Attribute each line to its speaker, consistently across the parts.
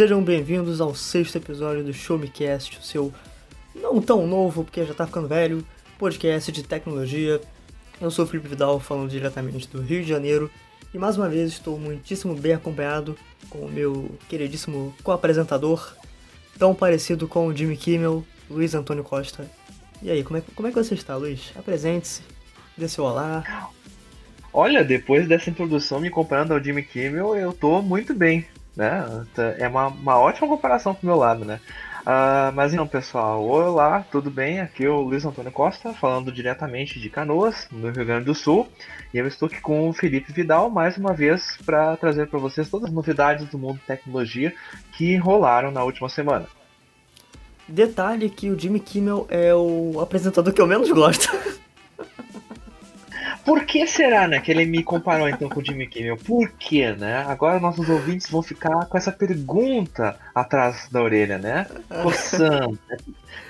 Speaker 1: Sejam bem-vindos ao sexto episódio do Show Me Cast, o seu não tão novo, porque já tá ficando velho, podcast de tecnologia. Eu sou o Felipe Vidal, falando diretamente do Rio de Janeiro, e mais uma vez estou muitíssimo bem acompanhado com o meu queridíssimo co-apresentador, tão parecido com o Jimmy Kimmel, Luiz Antônio Costa. E aí, como é, como é que você está, Luiz? Apresente-se, dê seu olá.
Speaker 2: Olha, depois dessa introdução me comparando ao Jimmy Kimmel, eu tô muito bem, né? É uma, uma ótima comparação pro meu lado, né? Uh, mas não, pessoal, olá, tudo bem? Aqui é o Luiz Antônio Costa, falando diretamente de Canoas, no Rio Grande do Sul. E eu estou aqui com o Felipe Vidal, mais uma vez, para trazer para vocês todas as novidades do mundo de tecnologia que rolaram na última semana.
Speaker 1: Detalhe que o Jimmy Kimmel é o apresentador que eu menos gosto.
Speaker 2: Por que será, né, que ele me comparou então com o Jimmy Kimmel? Por que, né? Agora nossos ouvintes vão ficar com essa pergunta atrás da orelha, né? Coçando.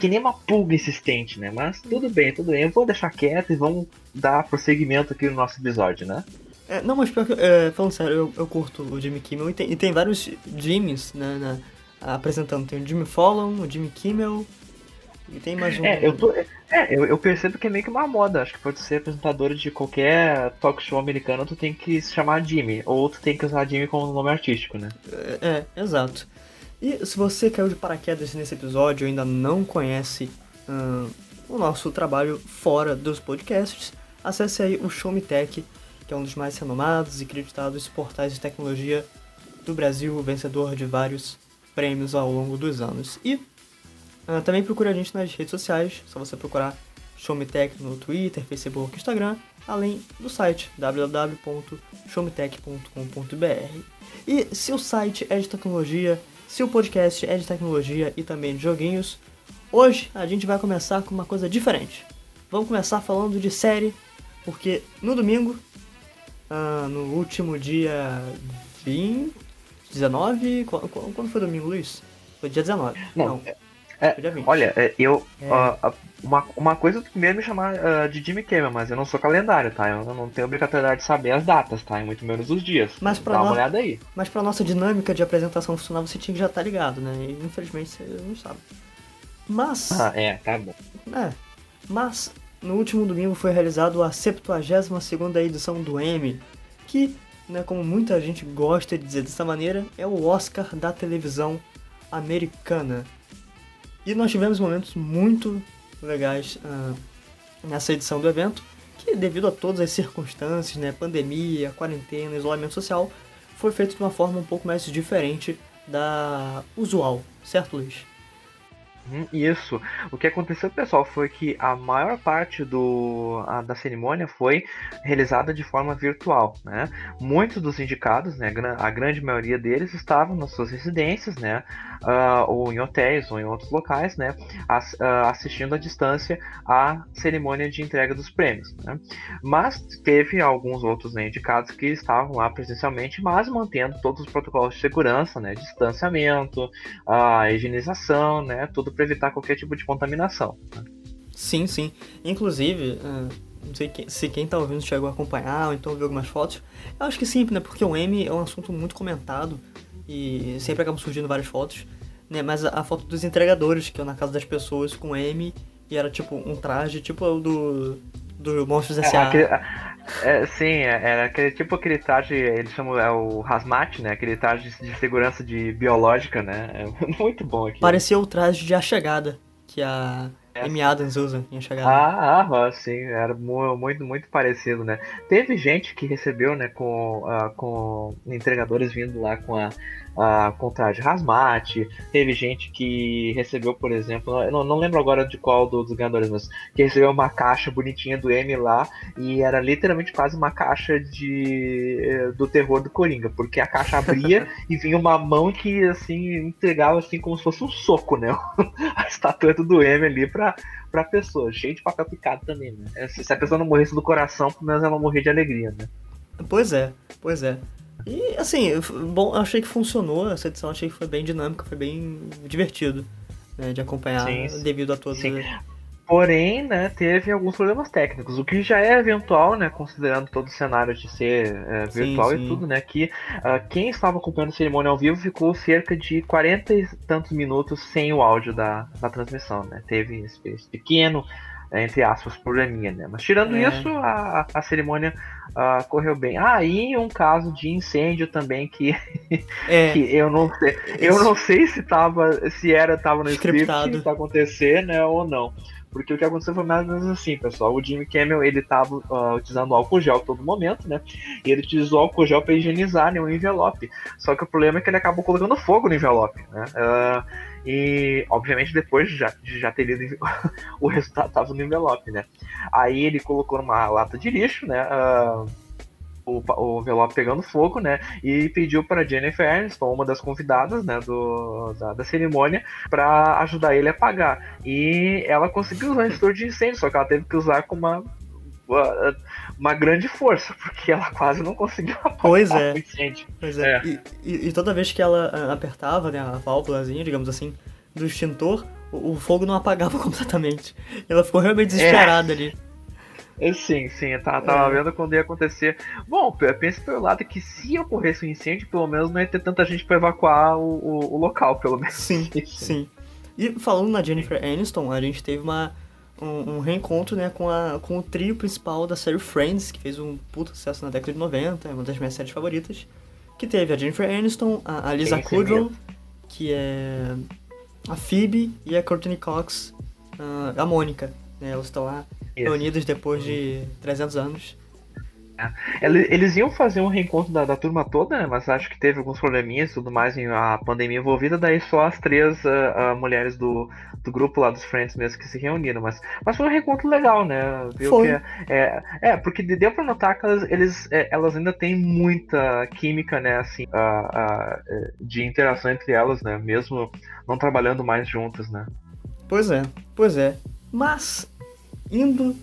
Speaker 2: que nem uma pulga insistente, né? Mas tudo bem, tudo bem. Eu vou deixar quieto e vamos dar prosseguimento aqui no nosso episódio, né?
Speaker 1: É, não, mas pior que, é, falando sério, eu, eu curto o Jimmy Kimmel e tem, e tem vários Jimmys, né, né, apresentando. Tem o Jimmy Fallon, o Jimmy Kimmel, e tem mais um.
Speaker 2: É, eu, tô, é, eu, eu, percebo que é meio que uma moda. Acho que pode ser apresentador de qualquer talk show americano, tu tem que se chamar Jimmy. Ou tu tem que usar Jimmy como nome artístico, né?
Speaker 1: É, é exato. E se você caiu de paraquedas nesse episódio e ainda não conhece hum, o nosso trabalho fora dos podcasts, acesse aí o Show Me Tech, que é um dos mais renomados e creditados portais de tecnologia do Brasil, vencedor de vários prêmios ao longo dos anos. E Uh, também procure a gente nas redes sociais, só você procurar Showmetech no Twitter, Facebook, Instagram, além do site www.showmetech.com.br. E se o site é de tecnologia, se o podcast é de tecnologia e também de joguinhos, hoje a gente vai começar com uma coisa diferente. Vamos começar falando de série, porque no domingo, uh, no último dia 20, 19, quando, quando foi domingo, Luiz? Foi dia 19.
Speaker 2: Não, Não. É, olha, é, eu. É. Uh, uma, uma coisa primeiro me chamar uh, de Jimmy Kimmel, mas eu não sou calendário, tá? Eu não tenho obrigatoriedade de saber as datas, tá? E muito menos os dias.
Speaker 1: Mas pra
Speaker 2: Dá
Speaker 1: no...
Speaker 2: uma olhada aí.
Speaker 1: Mas pra nossa dinâmica de apresentação funcionar, você tinha que já estar tá ligado, né? E infelizmente você não sabe. Mas.
Speaker 2: Ah, é, tá bom.
Speaker 1: É. Mas, no último domingo foi realizado a 72 edição do Emmy, que, né, como muita gente gosta de dizer dessa maneira, é o Oscar da televisão americana. E nós tivemos momentos muito legais uh, nessa edição do evento, que devido a todas as circunstâncias, né, pandemia, quarentena, isolamento social, foi feito de uma forma um pouco mais diferente da usual, certo Luiz?
Speaker 2: Uhum, isso. O que aconteceu, pessoal, foi que a maior parte do, a, da cerimônia foi realizada de forma virtual. Né? Muitos dos indicados, né, a grande maioria deles, estavam nas suas residências, né, uh, ou em hotéis ou em outros locais, né, as, uh, assistindo à distância à cerimônia de entrega dos prêmios. Né? Mas teve alguns outros né, indicados que estavam lá presencialmente, mas mantendo todos os protocolos de segurança, né, distanciamento, a higienização, né, tudo para evitar qualquer tipo de contaminação. Né?
Speaker 1: Sim, sim. Inclusive, uh, não sei se quem está ouvindo chegou a acompanhar ou então viu algumas fotos. Eu acho que sim, né? Porque o M é um assunto muito comentado e sempre acabam surgindo várias fotos. Né? Mas a, a foto dos entregadores, que é na casa das pessoas com M e era tipo um traje, tipo o do, do Monstros
Speaker 2: é,
Speaker 1: S.A.
Speaker 2: Aquele, é, sim, é, era aquele tipo aquele traje, eles chamam é o hazmat, né? Aquele traje de segurança de biológica, né? É muito bom aqui.
Speaker 1: Parecia o traje de A Chegada, que a é. Amy Adams usa em A Chegada.
Speaker 2: Ah, ah, sim, era muito, muito parecido, né? Teve gente que recebeu, né, com, uh, com entregadores vindo lá com a uh, com traje hazmat. Teve gente que recebeu, por exemplo, eu não, não lembro agora de qual dos ganhadores, mas que recebeu uma caixa bonitinha do M lá e era literalmente quase uma caixa de eh, do terror do Coringa, porque a caixa abria e vinha uma mão que assim entregava assim como se fosse um soco, né? a estatueta do M ali pra, pra pessoa, cheio de papel picado também, né? Se a pessoa não morresse do coração, pelo menos ela morrer de alegria, né?
Speaker 1: Pois é, pois é. E assim, bom, achei que funcionou essa edição, achei que foi bem dinâmica, foi bem divertido né, de acompanhar sim, devido a todos. Sim.
Speaker 2: Porém, né, teve alguns problemas técnicos, o que já é eventual, né, considerando todo o cenário de ser é, virtual sim, sim. e tudo, né, que uh, quem estava acompanhando a cerimônia ao vivo ficou cerca de 40 e tantos minutos sem o áudio da, da transmissão, né, teve esse, esse pequeno, entre aspas, probleminha, né, mas tirando é. isso, a, a cerimônia uh, correu bem. Ah, e um caso de incêndio também que, é. que eu não sei, eu não sei se tava, se era, tava no Scriptado. script que acontecer, né, ou não. Porque o que aconteceu foi mais ou menos assim, pessoal. O Jimmy Kimmel, ele tava uh, utilizando álcool gel todo momento, né? E ele utilizou álcool gel para higienizar né, o envelope. Só que o problema é que ele acabou colocando fogo no envelope, né? Uh, e, obviamente, depois de já, já ter lido o resultado tava no envelope, né? Aí ele colocou numa lata de lixo, né? Uh, o, o envelope pegando fogo, né? E pediu para Jennifer Aniston, uma das convidadas, né, do, da, da cerimônia, para ajudar ele a apagar. E ela conseguiu usar extintor de incêndio, só que ela teve que usar com uma uma grande força, porque ela quase não conseguiu apagar
Speaker 1: pois é. o incêndio. Pois é. é. E, e, e, toda vez que ela ah, apertava né, a válvulazinha, digamos assim, do extintor, o, o fogo não apagava completamente. Ela ficou realmente desesperada é. ali.
Speaker 2: Sim, sim, eu tava, tava é. vendo quando ia acontecer. Bom, pensa pelo lado que se ocorresse um incêndio, pelo menos não ia ter tanta gente para evacuar o, o, o, local, pelo menos.
Speaker 1: Sim, sim. E falando na Jennifer Aniston, a gente teve uma, um, um, reencontro né, com, a, com o trio principal da série Friends, que fez um puto sucesso na década de 90, é uma das minhas séries favoritas. Que teve a Jennifer Aniston, a, a Lisa Kudrow, que é a Phoebe, e a Courtney Cox, a, a Mônica. Né, elas estão lá reunidos depois de 300 anos.
Speaker 2: É. Eles iam fazer um reencontro da, da, turma toda, né? Mas acho que teve alguns probleminhas e tudo mais em a pandemia envolvida, daí só as três uh, uh, mulheres do, do grupo lá dos Friends mesmo que se reuniram. Mas, mas foi um reencontro legal, né?
Speaker 1: Viu foi.
Speaker 2: Que é, é, é, porque deu pra notar que elas, eles, é, elas ainda têm muita química, né? Assim, uh, de interação entre elas, né? Mesmo não trabalhando mais juntas, né?
Speaker 1: Pois é, pois é. Mas indo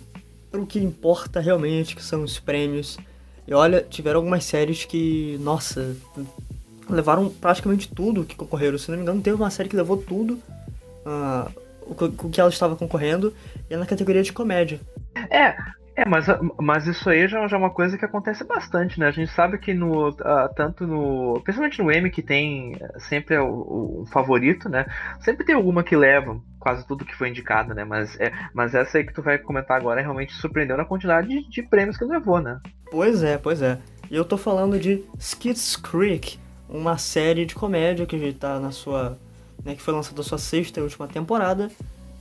Speaker 1: para o que importa realmente, que são os prêmios. E olha, tiveram algumas séries que, nossa, levaram praticamente tudo que concorreram. Se não me engano, teve uma série que levou tudo uh, o que ela estava concorrendo, e é na categoria de comédia.
Speaker 2: É, é, mas, mas isso aí já, já é uma coisa que acontece bastante, né? A gente sabe que no. Uh, tanto no. Principalmente no M, que tem eh, sempre é o, o, favorito, né? Sempre tem alguma que leva quase tudo que foi indicado, né? Mas, é, mas essa aí que tu vai comentar agora realmente surpreendeu na quantidade de, de prêmios que levou, né?
Speaker 1: Pois é, pois é. E eu tô falando de Skits Creek, uma série de comédia que tá na sua. Né, que foi lançada a sua sexta e última temporada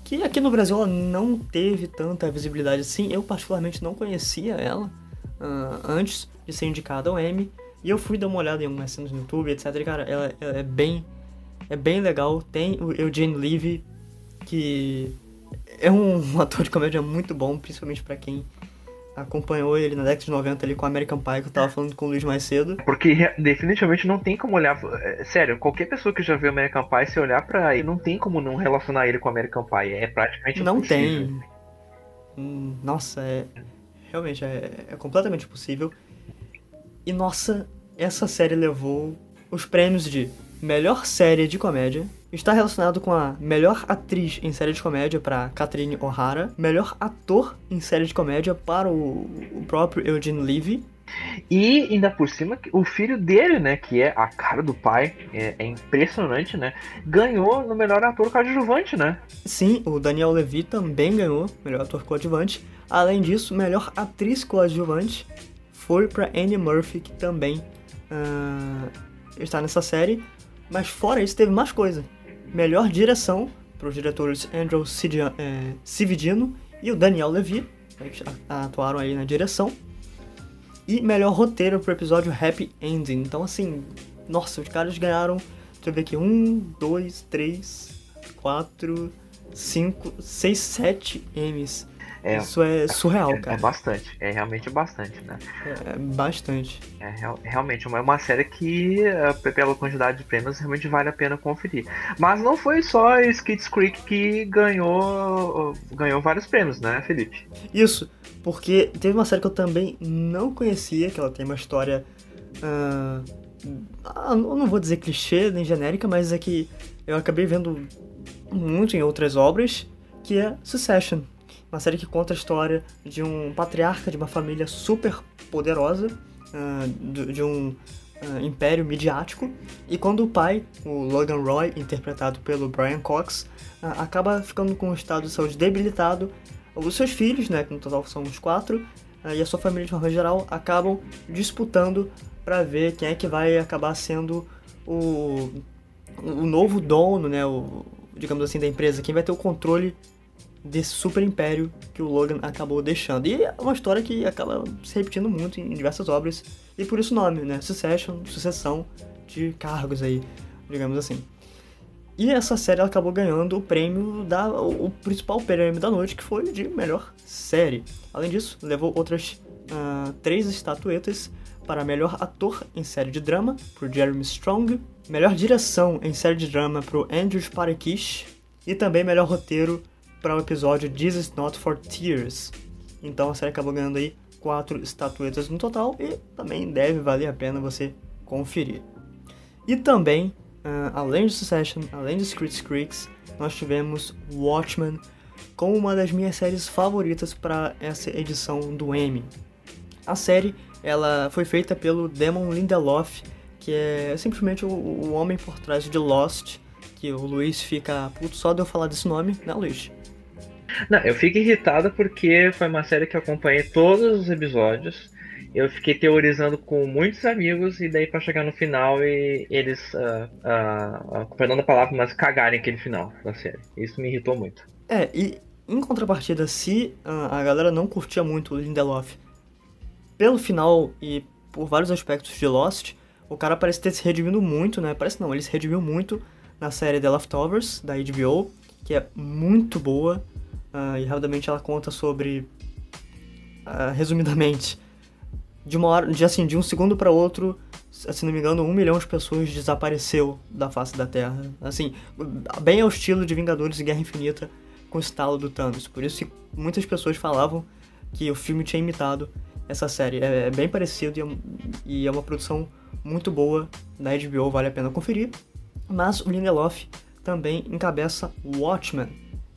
Speaker 1: que aqui no Brasil ela não teve tanta visibilidade assim. Eu, particularmente, não conhecia ela uh, antes de ser indicada ao Emmy. E eu fui dar uma olhada em algumas cenas no YouTube, etc. E, cara, ela, ela, é bem é bem legal. Tem o Eugene Levy, que é um, um ator de comédia muito bom, principalmente para quem acompanhou ele na década de 90 ali com American Pie, que eu tava falando com o Luiz mais cedo.
Speaker 2: Porque definitivamente não tem como olhar. É, sério, qualquer pessoa que já viu American Pie, se olhar para ele, não tem como não relacionar ele com American Pie. É praticamente
Speaker 1: Não tem. Hum, nossa, é. Realmente, é, é completamente possível. E nossa, essa série levou os prêmios de melhor série de comédia, está relacionado com a melhor atriz em série de comédia para Catherine O'Hara, melhor ator em série de comédia para o, o próprio Eugene Levy,
Speaker 2: e ainda por cima, o filho dele, né, que é a cara do pai, é, é, impressionante, né, ganhou no melhor ator coadjuvante, né?
Speaker 1: Sim, o Daniel Levy também ganhou melhor ator coadjuvante. Além disso, melhor atriz coadjuvante foi para Annie Murphy, que também uh, está nessa série. Mas fora isso, teve mais coisa. Melhor direção para os diretores Andrew é, Cividino e o Daniel Levy, né, que atuaram aí na direção. E melhor roteiro para o episódio Happy Ending. Então, assim, nossa, os caras ganharam. Deixa eu ver aqui: um, dois, três, quatro, cinco, seis, sete M's é, Isso é surreal,
Speaker 2: é,
Speaker 1: cara.
Speaker 2: É bastante, é realmente bastante, né?
Speaker 1: É, é bastante.
Speaker 2: É realmente uma, uma série que, eh, pela quantidade de prêmios, realmente vale a pena conferir. Mas não foi só Skits Creek que ganhou, ganhou vários prêmios, né, Felipe?
Speaker 1: Isso, porque teve uma série que eu também não conhecia, que ela tem uma história. Uh, eu não vou dizer clichê nem genérica, mas é que eu acabei vendo muito em outras obras, que é Succession uma série que conta a história de um patriarca de uma família super poderosa, uh, de um uh, império midiático, e quando o pai, o Logan Roy, interpretado pelo Brian Cox, uh, acaba ficando com um estado de saúde debilitado, os seus filhos, né, que no total são uns quatro, e a sua família de forma geral, acabam disputando para ver quem é que vai acabar sendo o, o novo dono, né, o, digamos assim, da empresa, quem vai ter o controle desse super império que o Logan acabou deixando. E é uma história que acaba se repetindo muito em diversas obras, e por isso o nome, né? Succession, sucessão de cargos aí, digamos assim. E essa série acabou ganhando o prêmio da o principal prêmio da noite, que foi de melhor série. Além disso, levou outras uh, três estatuetas para melhor ator em série de drama por Jeremy Strong, melhor direção em série de drama para Andrew Parakish e também melhor roteiro para o episódio This Is Not for Tears. Então a série acabou ganhando aí quatro estatuetas no total e também deve valer a pena você conferir. E também, uh, além de Succession, além de Scripts Creeks, nós tivemos Watchmen como uma das minhas séries favoritas para essa edição do Emmy. A série ela foi feita pelo Damon Lindelof, que é simplesmente o, o homem por trás de Lost, que o Luiz fica puto só de eu falar desse nome, né, Luiz?
Speaker 2: Não, eu fico irritado porque foi uma série que eu acompanhei todos os episódios. Eu fiquei teorizando com muitos amigos e daí para chegar no final e eles, uh, uh, palavra, mas cagarem aquele final da série. Isso me irritou muito.
Speaker 1: É, e em contrapartida, se uh, a galera não curtia muito o Lindelof pelo final e por vários aspectos de Lost, o cara parece ter se redimido muito, né? Parece não, ele se redimiu muito na série The Leftovers, da HBO, que é muito boa. Uh, e rapidamente ela conta sobre, uh, resumidamente, de uma hora, de, assim, de um segundo para outro, se não me engano, um milhão de pessoas desapareceu da face da Terra. Assim, bem ao estilo de Vingadores e Guerra Infinita com o estalo do Thanos. Por isso que muitas pessoas falavam que o filme tinha imitado essa série. É, é bem parecido e é, e é, uma produção muito boa da HBO, vale a pena conferir. Mas o Lindelof também encabeça Watchmen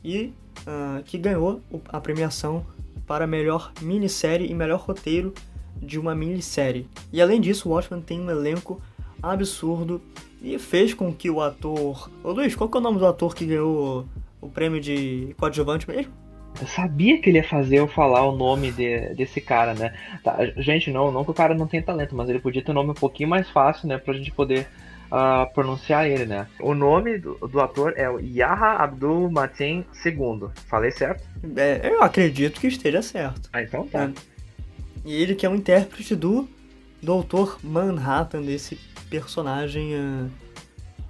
Speaker 1: e uh, que ganhou a premiação para melhor minissérie e melhor roteiro de uma minissérie. E além disso, o Watchmen tem um elenco absurdo e fez com que o ator. Ô Luiz, qual que é o nome do ator que ganhou o prêmio de coadjuvante mesmo?
Speaker 2: Eu sabia que ele ia fazer eu falar o nome de, desse cara, né? Tá, gente, não, não que o cara não tenha talento, mas ele podia ter um nome um pouquinho mais fácil, né? Pra gente poder uh, pronunciar ele, né? O nome do, do ator é o Yaha Abdul Mateen II. Falei certo?
Speaker 1: É, eu acredito que esteja certo.
Speaker 2: Ah, então tá. É.
Speaker 1: E ele que é um intérprete do Doutor Manhattan, desse personagem. Uh...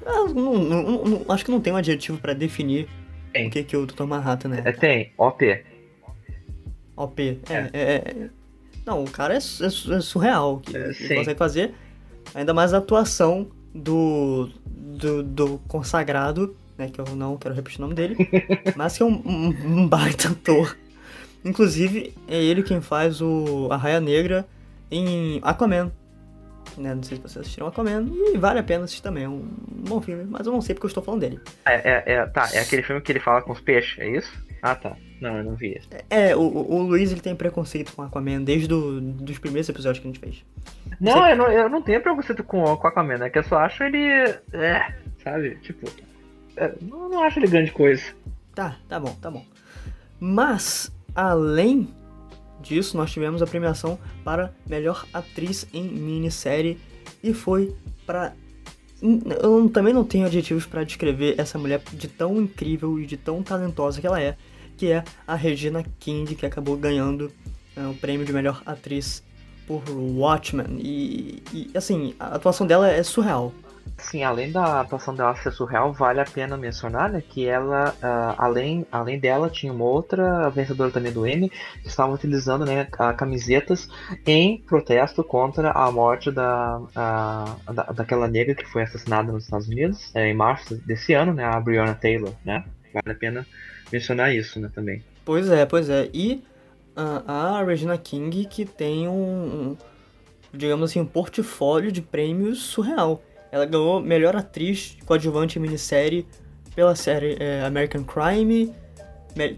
Speaker 1: Não, não, não, acho que não tem um adjetivo para definir tem. o que, que o Doutor Manhattan é.
Speaker 2: é. Tem, OP.
Speaker 1: OP. É, é. é, é. Não, o cara é, é surreal o que ele consegue fazer. Ainda mais a atuação do, do, do consagrado, né, que eu não quero repetir o nome dele, mas que é um, um, um baita ator. Inclusive, é ele quem faz o a Raia Negra em Aquaman. Né? Não sei se vocês assistiram Aquaman, e vale a pena assistir também. É um bom filme, mas eu não sei porque eu estou falando dele.
Speaker 2: É, é, é, tá, é aquele filme que ele fala com os peixes, é isso? Ah, tá. Não, eu não vi esse.
Speaker 1: É, o, o Luiz ele tem preconceito com Aquaman desde do, dos primeiros episódios que a gente fez.
Speaker 2: Não, Você... eu não, eu não tenho preconceito com, com Aquaman, é que eu só acho ele. É, sabe? Tipo. É, não, não acho ele grande coisa.
Speaker 1: Tá, tá bom, tá bom. Mas, além disso, nós tivemos a premiação para melhor atriz em minissérie e foi para eu também não tenho adjetivos para descrever essa mulher de tão incrível e de tão talentosa que ela é, que é a Regina King, que acabou ganhando uh, o prêmio de melhor atriz por Watchmen. E, e, assim, a atuação dela é surreal.
Speaker 2: Sim, além da atuação dela ser surreal, vale a pena mencionar né, que ela, uh, além, além dela, tinha uma outra vencedora também do Emmy, que estava utilizando né, camisetas em protesto contra a morte da, a, da, daquela negra que foi assassinada nos Estados Unidos é, em março desse ano, né, a Breonna Taylor. Né? Vale a pena mencionar isso né, também.
Speaker 1: Pois é, pois é. E uh, a Regina King que tem um, um, digamos assim, um portfólio de prêmios surreal ela ganhou melhor atriz coadjuvante em minissérie pela série é, American Crime.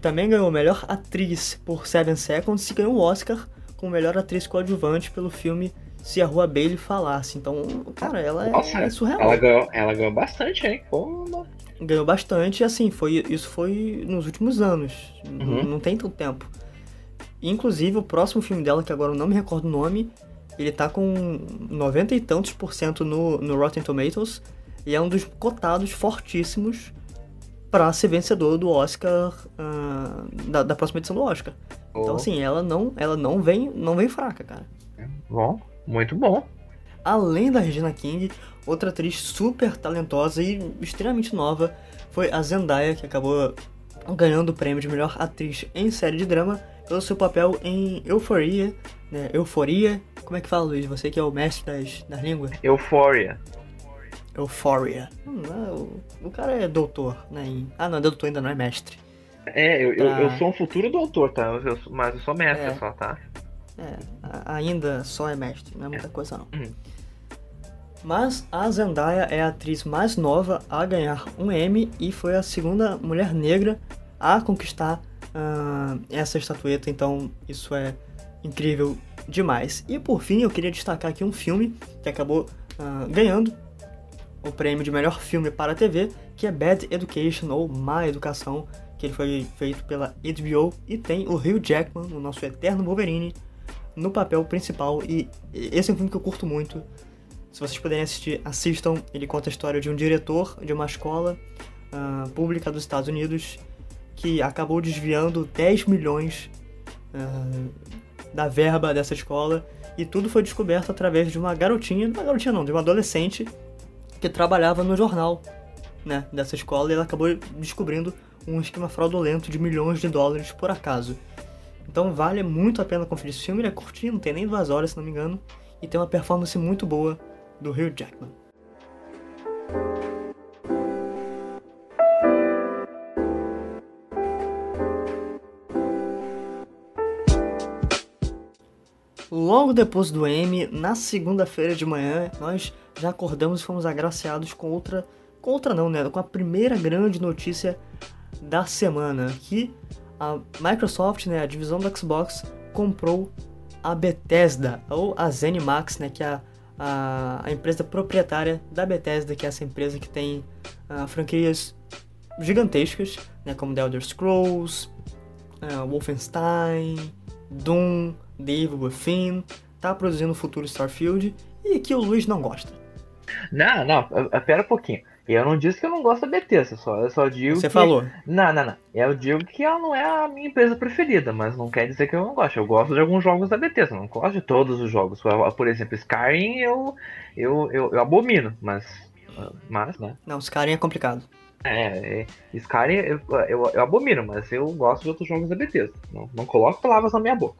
Speaker 1: também ganhou melhor atriz por Seven Seconds e ganhou o Oscar como melhor atriz coadjuvante pelo filme Se a Rua Bailey Falasse. Então, cara, ela é,
Speaker 2: Nossa,
Speaker 1: é surreal.
Speaker 2: Ela ganhou, ela ganhou bastante, hein? Pô,
Speaker 1: ganhou bastante e assim, foi, isso foi nos últimos anos.
Speaker 2: Uhum.
Speaker 1: Não tem tanto tempo. Inclusive, o próximo filme dela, que agora eu não me recordo o nome, ele tá com 90 e tantos por cento no, no Rotten Tomatoes e é um dos cotados fortíssimos para ser vencedor do Oscar uh, da, da, próxima edição do Oscar. Oh. Então assim, ela não, ela não vem, não vem fraca, cara.
Speaker 2: Bom, muito bom.
Speaker 1: Além da Regina King, outra atriz super talentosa e extremamente nova foi a Zendaya, que acabou ganhando o prêmio de melhor atriz em série de drama pelo seu papel em Euforia, né? Euforia, como é que fala, Luiz? Você que é o mestre das, das línguas?
Speaker 2: Euphoria.
Speaker 1: Euphoria. Hum, o, o, cara é doutor, né? Em... Ah, não, doutor ainda não é mestre.
Speaker 2: É, eu, pra... eu, eu, sou um futuro doutor, tá? Eu, mas eu sou mestre é. só, tá?
Speaker 1: É, ainda só é mestre, não é muita
Speaker 2: é.
Speaker 1: coisa não.
Speaker 2: Uhum.
Speaker 1: Mas a Zendaya é a atriz mais nova a ganhar um Emmy e foi a segunda mulher negra a conquistar uh, essa estatueta, então isso é incrível demais. E por fim, eu queria destacar aqui um filme que acabou uh, ganhando o prêmio de melhor filme para TV, que é Bad Education ou Má Educação, que ele foi feito pela HBO e tem o Hugh Jackman, o nosso eterno Wolverine, no papel principal. E esse é um filme que eu curto muito. Se vocês puderem assistir, assistam. Ele conta a história de um diretor de uma escola uh, pública dos Estados Unidos que acabou desviando 10 milhões uh, da verba dessa escola. E tudo foi descoberto através de uma garotinha, uma garotinha não, de uma adolescente que trabalhava no jornal, né, dessa escola. E ela acabou descobrindo um esquema fraudulento de milhões de dólares por acaso. Então vale muito a pena conferir esse filme, ele é curtinho, não tem nem duas horas se não me engano, e tem uma performance muito boa do Hugh Jackman. Logo depois do M, na segunda-feira de manhã, nós já acordamos e fomos agraciados com outra. Com outra não, né? Com a primeira grande notícia da semana. Que a Microsoft, né, a divisão do Xbox, comprou a Bethesda, ou a ZeniMax, né, que é a, a, a empresa proprietária da Bethesda, que é essa empresa que tem uh, franquias gigantescas, né, como The Elder Scrolls, uh, Wolfenstein, Doom, The Evil Within, tá produzindo o futuro Starfield e que o Luiz não gosta.
Speaker 2: Não, não, pera um pouquinho. Eu não disse que eu não gosto da Bethesda, só, eu só digo
Speaker 1: Você
Speaker 2: que...
Speaker 1: falou.
Speaker 2: Não, não, não. Eu digo que ela não é a minha empresa preferida, mas não quer dizer que eu não gosto. Eu gosto de alguns jogos da Bethesda, não gosto de todos os jogos. Por exemplo, Skyrim eu, eu, eu, eu abomino, mas... Mas, né?
Speaker 1: Não, Skyrim é complicado.
Speaker 2: É, é Skyrim eu, eu, eu, abomino, mas eu gosto de outros jogos da Bethesda. Não, não coloco palavras na minha boca.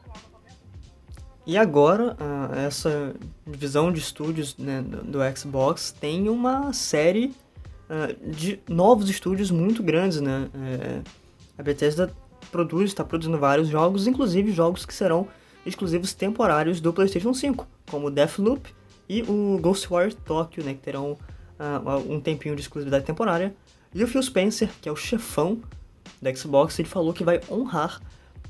Speaker 1: E agora, uh, essa divisão de estúdios né, do, Xbox tem uma série uh, de novos estúdios muito grandes, né? É, a Bethesda produz, está produzindo vários jogos, inclusive jogos que serão exclusivos temporários do PlayStation 5, como Deathloop e o Ghostwire Tokyo, né, que terão uh, um tempinho de exclusividade temporária. E o Phil Spencer, que é o chefão da Xbox, ele falou que vai honrar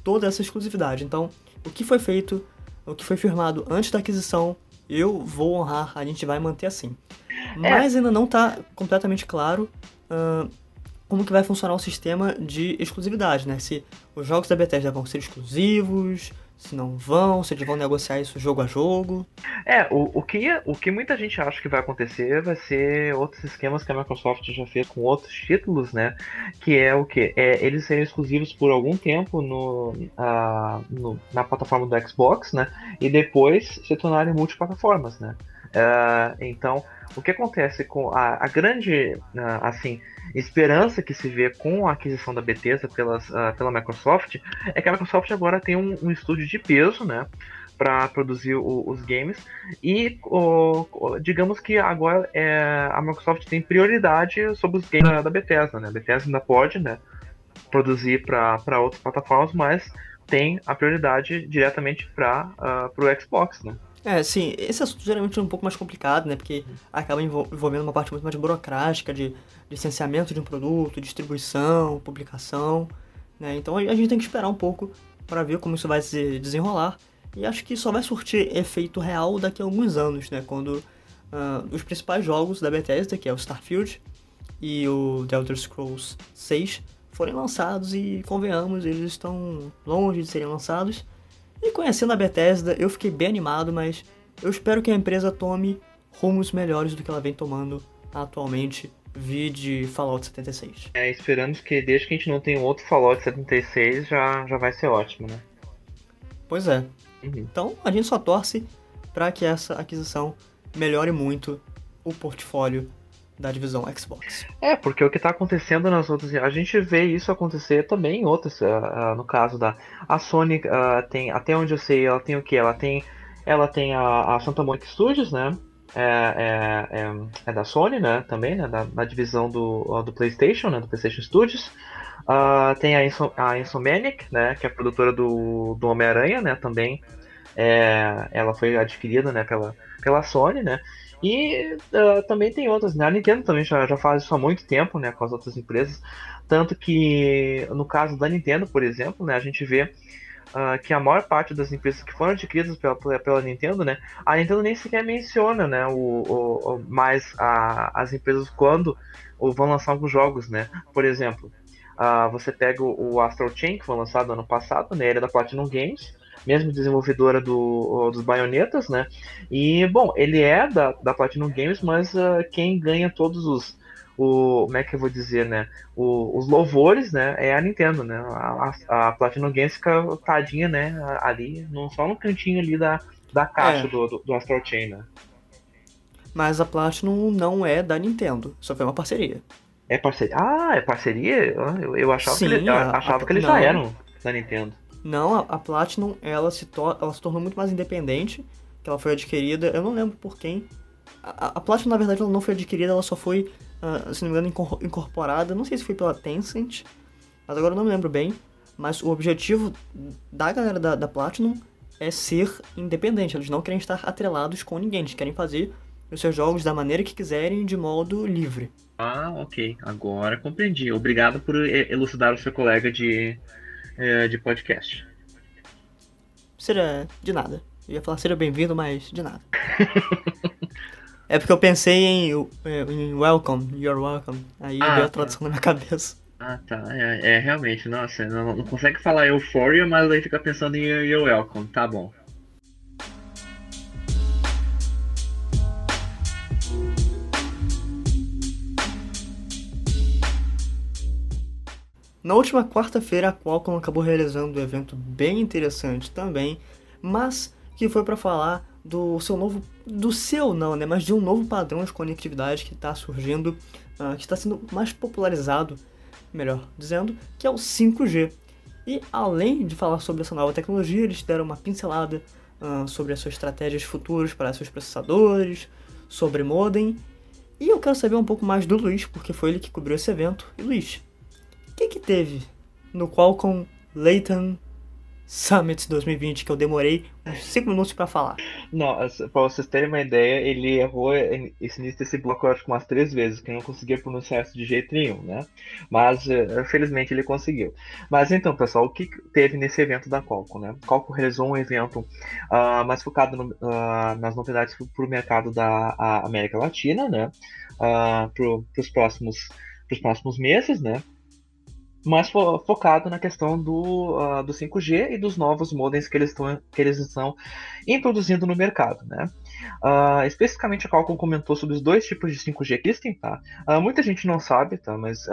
Speaker 1: toda essa exclusividade. Então, o que foi feito o que foi firmado antes da aquisição, eu vou honrar, a gente vai manter assim. É. Mas é. ainda não está completamente claro uh, como que vai funcionar o sistema de exclusividade, né? Se os jogos da Bethesda vão ser exclusivos, se não vão, se eles vão negociar isso jogo a jogo.
Speaker 2: É, o, o, que, o que muita gente acha que vai acontecer vai ser outros esquemas que a Microsoft já fez com outros títulos, né? Que é o que? É eles serem exclusivos por algum tempo no, uh, no, na plataforma do Xbox, né? E depois se tornarem multiplataformas, né? Uh, então, o que acontece com a, a grande, uh, assim, esperança que se vê com a aquisição da Bethesda pelas, uh, pela Microsoft é que a Microsoft agora tem um, um estúdio de peso, né? para produzir o, os games e o, o, digamos que agora é, a Microsoft tem prioridade sobre os games da, da Bethesda, né? A Bethesda ainda pode, né, produzir para outras plataformas, mas tem a prioridade diretamente para uh, o Xbox, né?
Speaker 1: É, sim, esse assunto geralmente é um pouco mais complicado, né? Porque acaba envolvendo uma parte muito mais burocrática de licenciamento de um produto, distribuição, publicação, Né? Então a gente tem que esperar um pouco para ver como isso vai se desenrolar. E acho que só vai surtir efeito real daqui a alguns anos, né? Quando uh, os principais jogos da Bethesda, que é o Starfield e o The Elder Scrolls 6, forem lançados e, convenhamos, eles estão longe de serem lançados. E conhecendo a Bethesda, eu fiquei bem animado, mas eu espero que a empresa tome rumos melhores do que ela vem tomando atualmente, vide Fallout 76.
Speaker 2: É, esperamos que desde que a gente não tenha outro Fallout 76 já, já vai ser ótimo, né?
Speaker 1: Pois é. Uhum. Então a gente só torce para que essa aquisição melhore muito o portfólio da divisão Xbox.
Speaker 2: É, porque o que está acontecendo nas outras. A gente vê isso acontecer também em outras. Uh, uh, no caso da. A Sony uh, tem. Até onde eu sei, ela tem o que? Ela tem. Ela tem a, a Santa Monica Studios, né? É, é, é, é, da Sony, né? Também, né? Da, da divisão do, do PlayStation, né? Do PlayStation Studios. tem a, Insom a Insomniac, né? Que é a produtora do, do Homem-Aranha, né? Também. É, ela foi adquirida, né? Pela, pela Sony, né? E uh, também tem outras, né? A Nintendo também já, já faz isso há muito tempo, né? Com as outras empresas. Tanto que, no caso da Nintendo, por exemplo, né? A gente vê uh, que a maior parte das empresas que foram adquiridas pela, pela Nintendo, né? A Nintendo nem sequer menciona, né? O, o, o mais a, as empresas quando vão lançar alguns jogos, né? Por exemplo, uh, você pega o, o Astral Chain, que foi lançado ano passado, né? Ele é da Platinum Games mesmo desenvolvedora do, dos Bayonetas, né? E, bom, ele é da, da Platinum Games, mas uh, quem ganha todos os. O, como é que eu vou dizer, né? O, os louvores, né? É a Nintendo, né? A, a, a Platinum Games fica tadinha, né? Ali, no, só no cantinho ali da, da caixa é. do, do, do Astral Chain, né?
Speaker 1: Mas a Platinum não é da Nintendo, só foi uma parceria.
Speaker 2: É parceria? Ah, é parceria? Eu, eu achava, Sim, que, ele, eu achava a, que eles não. já eram da Nintendo.
Speaker 1: Não, a, a Platinum ela se, ela se tornou muito mais independente, que ela foi adquirida, eu não lembro por quem. A, a Platinum, na verdade, ela não foi adquirida, ela só foi, uh, se não me engano, incorporada. Não sei se foi pela Tencent, mas agora eu não me lembro bem. Mas o objetivo da galera da, da Platinum é ser independente. Eles não querem estar atrelados com ninguém. Eles querem fazer os seus jogos da maneira que quiserem, de modo livre.
Speaker 2: Ah, ok. Agora compreendi. Obrigado por elucidar o seu colega de é, de podcast.
Speaker 1: Seja de nada. Eu ia falar seja bem-vindo, mas de nada. é porque eu pensei em, em welcome, you're welcome. Aí ah, veio a tá. tradução tá. na minha cabeça.
Speaker 2: Ah, tá. É, é realmente, nossa, não, não, consegue falar euphoria, mas aí fica pensando em you're welcome. Tá bom.
Speaker 1: Na última quarta-feira, a Qualcomm acabou realizando um evento bem interessante também, mas que foi para falar do seu novo, do seu não, né, mas de um novo padrão de conectividade que está surgindo, uh, que está sendo mais popularizado, melhor dizendo, que é o 5G. E além de falar sobre essa nova tecnologia, eles deram uma pincelada uh, sobre as suas estratégias futuras para seus processadores, sobre modem. E eu quero saber um pouco mais do Luiz, porque foi ele que cobriu esse evento. E Luiz, o que, que teve no Qualcomm Layton Summit 2020 que eu demorei uns 5 minutos para falar.
Speaker 2: Não, pra vocês terem uma ideia, ele errou esse início desse bloco acho que umas três vezes, que eu não conseguia pronunciar isso de jeito nenhum, né? Mas eh, felizmente ele conseguiu. Mas então, pessoal, o que teve nesse evento da Qualcomm, né? Qualcomm realizou um evento uh, mais focado no, uh, nas novidades para o mercado da América Latina, né? Uh, para os próximos, próximos meses, né? Mas fo focado na questão do, uh, do 5G e dos novos modems que eles, tão, que eles estão introduzindo no mercado, né? Uh, especificamente a Qualcomm comentou sobre os dois tipos de 5G que eles têm, tá? Uh, muita gente não sabe, tá? Mas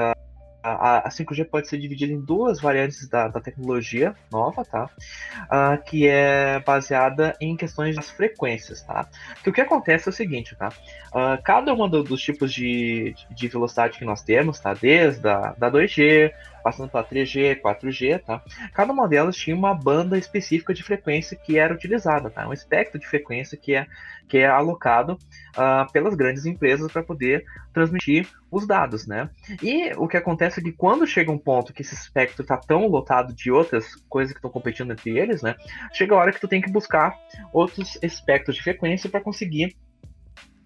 Speaker 2: a, a 5G pode ser dividida em duas variantes da, da tecnologia nova, tá? Que é baseada em questões das frequências, tá? Que o que acontece é o seguinte, tá? Cada um do, dos tipos de, de velocidade que nós temos, tá? Desde a, da 2G, passando para 3G, 4G, tá? Cada uma delas tinha uma banda específica de frequência que era utilizada, tá? Um espectro de frequência que é, que é alocado uh, pelas grandes empresas para poder transmitir os dados, né? E o que acontece é que quando chega um ponto que esse espectro está tão lotado de outras coisas que estão competindo entre eles, né? Chega a hora que tu tem que buscar outros espectros de frequência para conseguir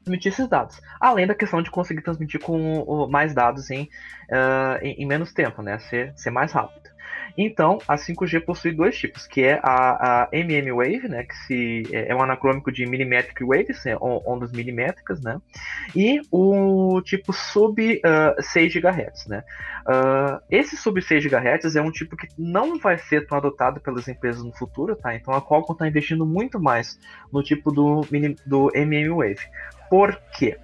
Speaker 2: transmitir esses dados. Além da questão de conseguir transmitir com mais dados em, uh, em, em, menos tempo, né? Ser, ser mais rápido. Então, a 5G possui dois tipos, que é a, a MM Wave, né, que se, é, é um anacrônico de Millimetric Waves, é, ondas milimétricas, né, e o tipo sub uh, 6 GHz, né. Uh, esse sub 6 GHz é um tipo que não vai ser tão adotado pelas empresas no futuro, tá? Então a Qualcomm está investindo muito mais no tipo do, do MM Wave. Por quê?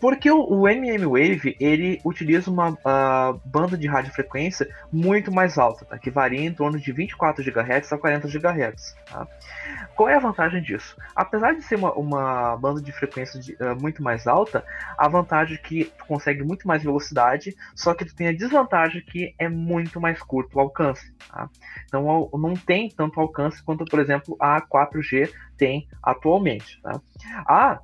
Speaker 2: Porque o, o MM Wave ele utiliza uma uh, banda de radiofrequência muito mais alta, tá? que varia em torno de 24 GHz a 40 GHz. Tá? Qual é a vantagem disso? Apesar de ser uma, uma banda de frequência de, uh, muito mais alta, a vantagem é que tu consegue muito mais velocidade, só que tu tem a desvantagem que é muito mais curto o alcance. Tá? Então não tem tanto alcance quanto, por exemplo, a 4G tem atualmente. Tá? A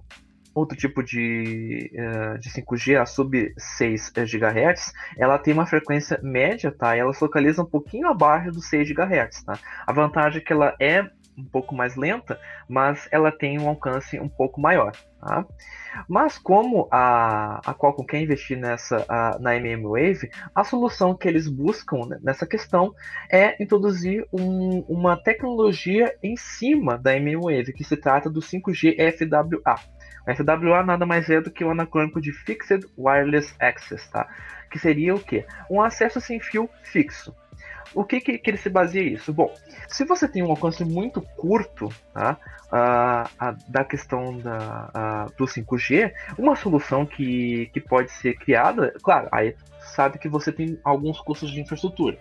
Speaker 2: outro tipo de, uh, de 5G, a sub 6 GHz, ela tem uma frequência média, tá? E ela se localiza um pouquinho abaixo dos 6 GHz, tá? A vantagem é que ela é um pouco mais lenta, mas ela tem um alcance um pouco maior. Tá? Mas como a, a Qualcomm quer investir nessa a, na mmWave, a solução que eles buscam nessa questão é introduzir um, uma tecnologia em cima da mmWave, que se trata do 5G FWA. FWA nada mais é do que o anacrônico de Fixed Wireless Access, tá? Que seria o quê? Um acesso sem fio fixo. O que, que, que ele se baseia isso? Bom, se você tem um alcance muito curto tá, uh, da questão da, uh, do 5G, uma solução que, que pode ser criada, claro, aí sabe que você tem alguns custos de infraestrutura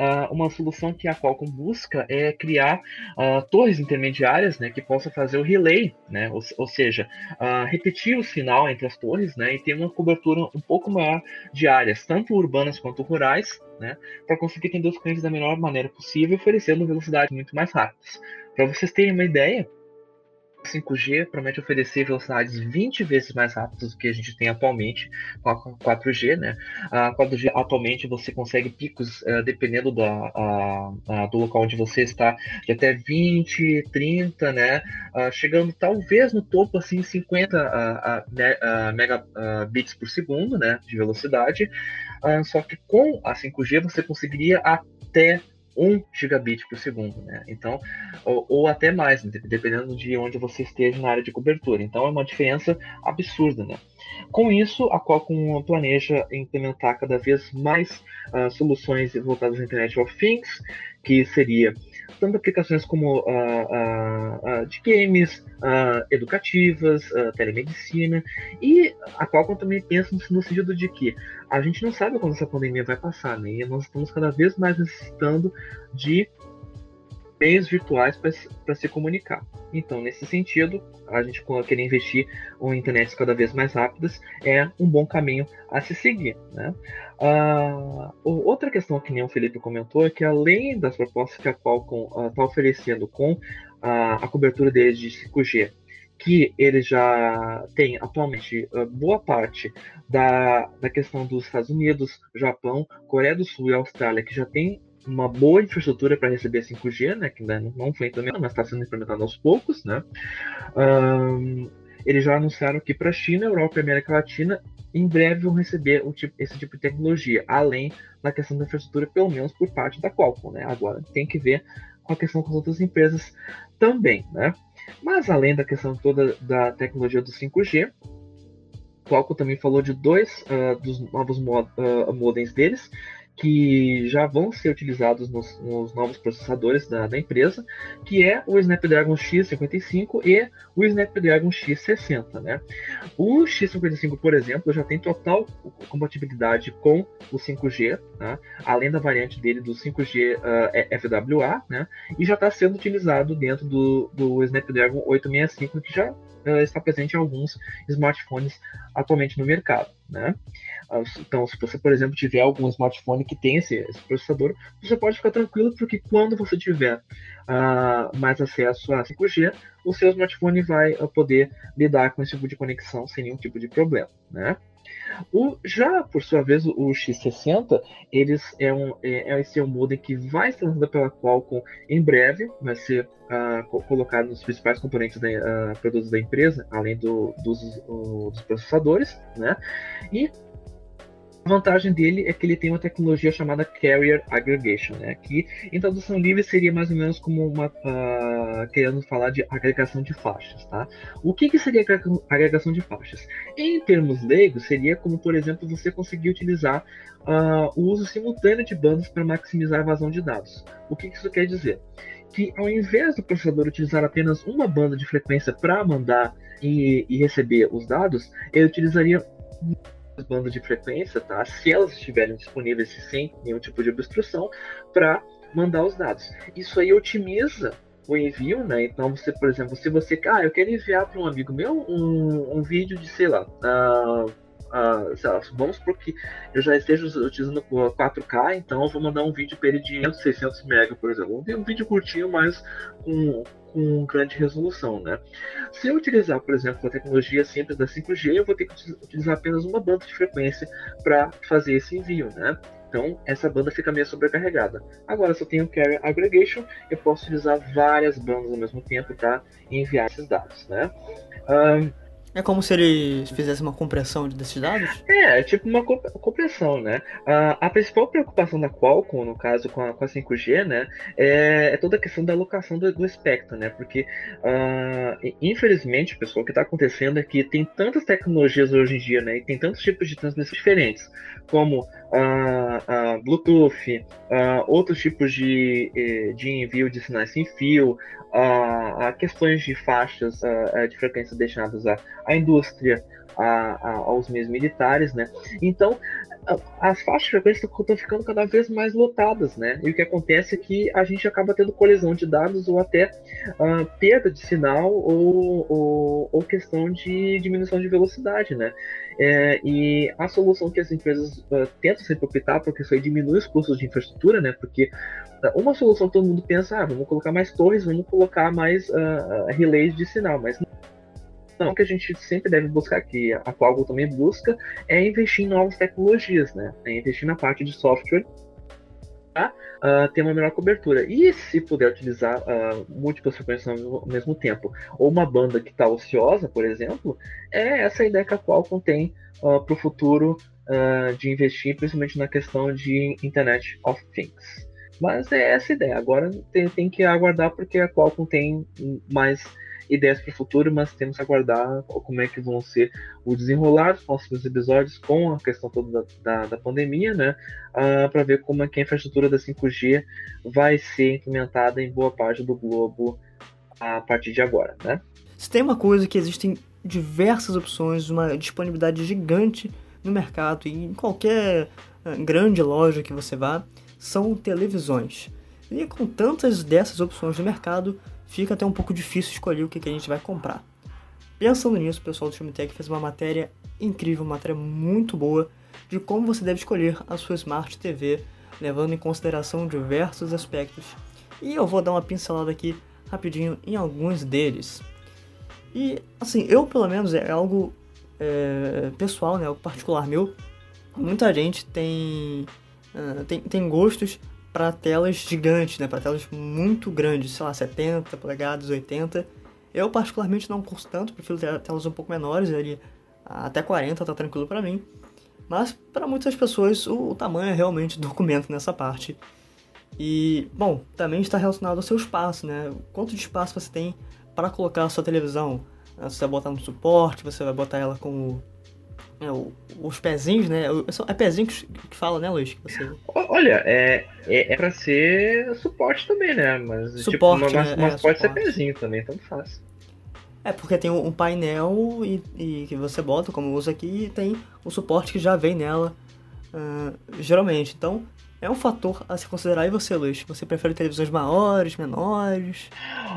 Speaker 2: uh, uma solução que a Qualcomm busca é criar uh, torres intermediárias né, que possa fazer o relay, né, ou, ou seja, uh, repetir o sinal entre as torres né, e ter uma cobertura um pouco maior de áreas, tanto urbanas quanto rurais, né, para conseguir atender os clientes da melhor maneira possível, oferecendo velocidades muito mais rápidas. Para vocês terem uma ideia, 5G promete oferecer velocidades 20 vezes mais rápidas do que a gente tem atualmente com a 4G, né? A 4G atualmente você consegue picos, uh, dependendo da, uh, uh, do local onde você está, de até 20, 30, né? Ah, chegando talvez no topo, assim, 50 megabits por segundo, né? De velocidade. só que com a 5G você conseguiria até 1 gigabit por segundo, né? Então, ou, ou, até mais, né? dependendo de onde você esteja na área de cobertura. Então, é uma diferença absurda, né? Com isso, a Qualcomm planeja implementar cada vez mais uh, soluções voltadas à Internet of Things, que seria tanto aplicações como uh, uh, uh, de games, educativas, telemedicina, e a Qualcomm também pensa no sentido de que a gente não sabe quando essa pandemia vai passar, né? E nós estamos cada vez mais necessitando de meios virtuais para se comunicar. Então, nesse sentido, a gente querer investir em internet cada vez mais rápidas é um bom caminho a se seguir. Né? Outra questão que nem o Felipe comentou é que além das propostas que a Qualcomm está uh, oferecendo com a cobertura deles de 5G, que eles já têm atualmente uh, boa parte da, da questão dos Estados Unidos, Japão, Coreia do Sul e Austrália, que já tem uma boa infraestrutura para receber 5G, né, que ainda não foi implementada, mas está sendo implementada aos poucos, né? Um, eles já anunciaram que para a China, Europa e América Latina, em breve vão receber tipo, esse tipo de tecnologia, além da questão da infraestrutura, pelo menos por parte da Qualcomm, né? Agora tem que ver com a questão com as outras empresas também, né? Mas além da questão toda da tecnologia do 5G, Qualcomm também falou de dois uh, dos novos mod, uh, modems deles, que já vão ser utilizados nos, nos novos processadores da, da, empresa, que é o Snapdragon X55 e o Snapdragon X60. Né? O X55, por exemplo, já tem total compatibilidade com o 5G, né? além da variante dele do 5G uh, FWA, né? e já está sendo utilizado dentro do, do Snapdragon 865, que já está presente em alguns smartphones atualmente no mercado. Né? Então, se você, por exemplo, tiver algum smartphone que tem esse, esse processador, você pode ficar tranquilo, porque quando você tiver uh, mais acesso a 5G, o seu smartphone vai uh, poder lidar com esse tipo de conexão sem nenhum tipo de problema. Né? O, já, por sua vez, o X60, eles é um, é, é esse é um modem que vai ser lançado pela Qualcomm em breve, vai ser uh, colocado nos principais componentes da, uh, produtos da empresa, além do, dos, uh, dos processadores, né? E A vantagem dele é que ele tem uma tecnologia chamada Carrier Aggregation, né? que em tradução livre seria mais ou menos como uma uh, querendo falar de agregação de faixas. Tá? O que, que seria agregação de faixas? Em termos leigos, seria como, por exemplo, você conseguir utilizar uh, o uso simultâneo de bandas para maximizar a vazão de dados. O que, que isso quer dizer? Que ao invés do processador utilizar apenas uma banda de frequência para mandar e, e receber os dados, ele utilizaria bandas de frequência, tá? Se elas estiverem disponíveis sem nenhum tipo de obstrução, para mandar os dados. Isso aí otimiza o envio, né? Então você, por exemplo, se você, ah, eu quero enviar para um amigo meu um, um vídeo de, sei lá, uh, uh, sei lá, vamos porque eu já esteja utilizando 4K, então eu vou mandar um vídeo para ele de 500, 600 MB, por exemplo. Um vídeo curtinho, mas com, com grande resolução, né? Se eu utilizar, por exemplo, a tecnologia simples da 5G, eu vou ter que utilizar apenas uma banda de frequência para fazer esse envio, né? Então, essa banda fica meio sobrecarregada. Agora, se eu tenho Carrier Aggregation, eu posso utilizar várias bandas ao mesmo tempo para enviar esses dados, né?
Speaker 1: Um, é como se ele fizesse uma compressão desses dados?
Speaker 2: É, é tipo uma compressão, né? Uh, a principal preocupação da Qualcomm, no caso com a, com a 5G, né, é, é, toda a questão da alocação do, do espectro, né? Porque, uh, infelizmente, pessoal, o que está acontecendo é que tem tantas tecnologias hoje em dia, né? E tem tantos tipos de transmissão diferentes, como uh, Bluetooth, outros tipos de, eh, de envio de sinais sem fio, a, questões de faixas de frequência destinadas à, à indústria, a, a, aos meios militares, né? Então, as faixas de frequência estão ficando cada vez mais lotadas, né? E o que acontece é que a gente acaba tendo colisão de dados ou até uh, perda de sinal ou, ou, ou, questão de diminuição de velocidade, né? É, e a solução que as empresas uh, tentam sempre optar, porque isso aí diminui os custos de infraestrutura, né? Porque uma solução todo mundo pensa, ah, vamos colocar mais torres, vamos colocar mais uh, relays de sinal, mas não, o que a gente sempre deve buscar, que a Qualcomm também busca, é investir em novas tecnologias, né? É investir na parte de software para uh, ter uma melhor cobertura. E se puder utilizar uh, múltiplas frequências ao mesmo tempo, ou uma banda que está ociosa, por exemplo, é essa ideia que a Qualcomm tem uh, para o futuro de investir, principalmente na questão de Internet of Things. Mas é essa ideia. Agora tem, tem que aguardar porque a Qualcomm tem mais ideias para o futuro, mas temos que aguardar como é que vão ser o desenrolar dos próximos episódios com a questão toda da, da, da pandemia, né? Uh, ah, para ver como é que a infraestrutura da 5G vai ser implementada em boa parte do globo a partir de agora, né?
Speaker 1: Se tem uma coisa que existem diversas opções, uma disponibilidade gigante no mercado e em qualquer ah, grande loja que você vá, são televisões. E com tantas dessas opções no mercado, fica até um pouco difícil escolher o que, que a gente vai comprar. Pensando nisso, o pessoal do Filmtech fez uma matéria incrível, uma matéria muito boa de como você deve escolher a sua Smart TV, levando em consideração diversos aspectos. E eu vou dar uma pincelada aqui rapidinho em alguns deles. E assim, eu pelo menos é algo é, pessoal, né, algo particular meu. Muita gente tem, uh, tem, tem gostos para telas gigantes, né, para telas muito grandes, sei lá, 70 polegadas, 80. Eu particularmente não curto tanto, prefiro telas um pouco menores, ali até 40 tá tranquilo para mim. Mas para muitas pessoas o, o tamanho é realmente documento nessa parte. E, bom, também está relacionado ao seu espaço, né? Quanto de espaço você tem para colocar a sua televisão? Você vai botar no suporte, você vai botar ela com é, os pezinhos, né? É pezinho que, que fala, né, Luiz? Você...
Speaker 2: Olha, é, é, é pra ser suporte também, né? Mas, tipo, suporte, tipo, mas, né? mas é, pode suporte. ser pezinho também, tanto faz.
Speaker 1: É, porque tem um painel e, e, que você bota, como usa aqui, e tem o suporte que já vem nela, uh, geralmente. Então, é um fator a se considerar. E você, Luiz? Você prefere televisões maiores, menores?